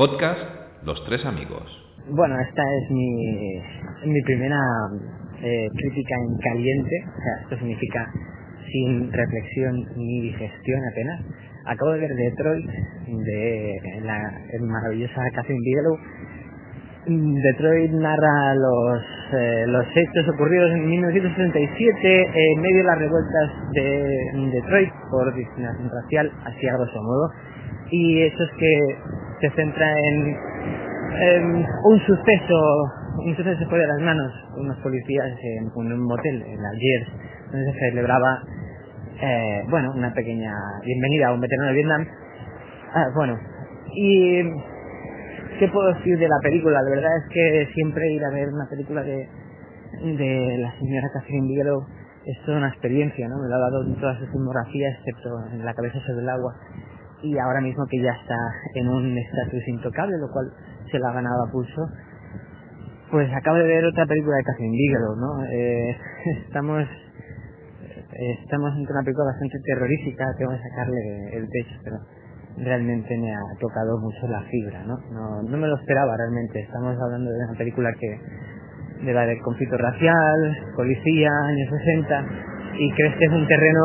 Podcast Los Tres Amigos. Bueno, esta es mi, mi primera eh, crítica en caliente, o sea, esto significa sin reflexión ni digestión apenas. Acabo de ver Detroit de la maravillosa Catherine Bigelow. Detroit narra los, eh, los hechos ocurridos en 1967 en medio de las revueltas de Detroit por discriminación racial, así a grosso modo. Y eso es que se centra en, en un suceso, un suceso fue de las manos, unos policías en, un motel en Algiers, donde se celebraba, eh, bueno, una pequeña bienvenida a un veterano de Vietnam. Ah, bueno, y ¿qué puedo decir de la película? La verdad es que siempre ir a ver una película de, de la señora Catherine Bigelow es toda una experiencia, ¿no? Me lo ha dado toda su filmografía, excepto en la cabeza sobre el agua y ahora mismo que ya está en un estatus intocable, lo cual se la ha ganado a pulso, pues acabo de ver otra película de Catherine Bigelow, ¿no? Eh, estamos estamos ante una película bastante terrorífica, tengo que sacarle el techo, pero realmente me ha tocado mucho la fibra, ¿no? No, no me lo esperaba realmente, estamos hablando de una película que de la del conflicto racial, policía, años 60, y crees que es un terreno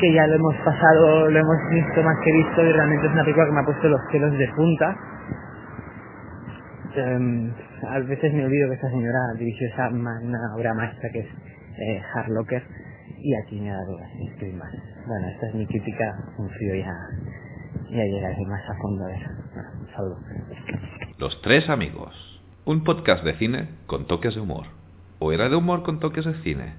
que ya lo hemos pasado, lo hemos visto más que visto y realmente es una película que me ha puesto los pelos de punta. Eh, a veces me olvido que esta señora dirigió esa una obra maestra que es eh, Harlocker y aquí me ha dado estoy más. Bueno, esta es mi crítica, un frío ya, ya llegaré más a fondo a eso. Bueno, saludo. Los Tres Amigos, un podcast de cine con toques de humor. ¿O era de humor con toques de cine?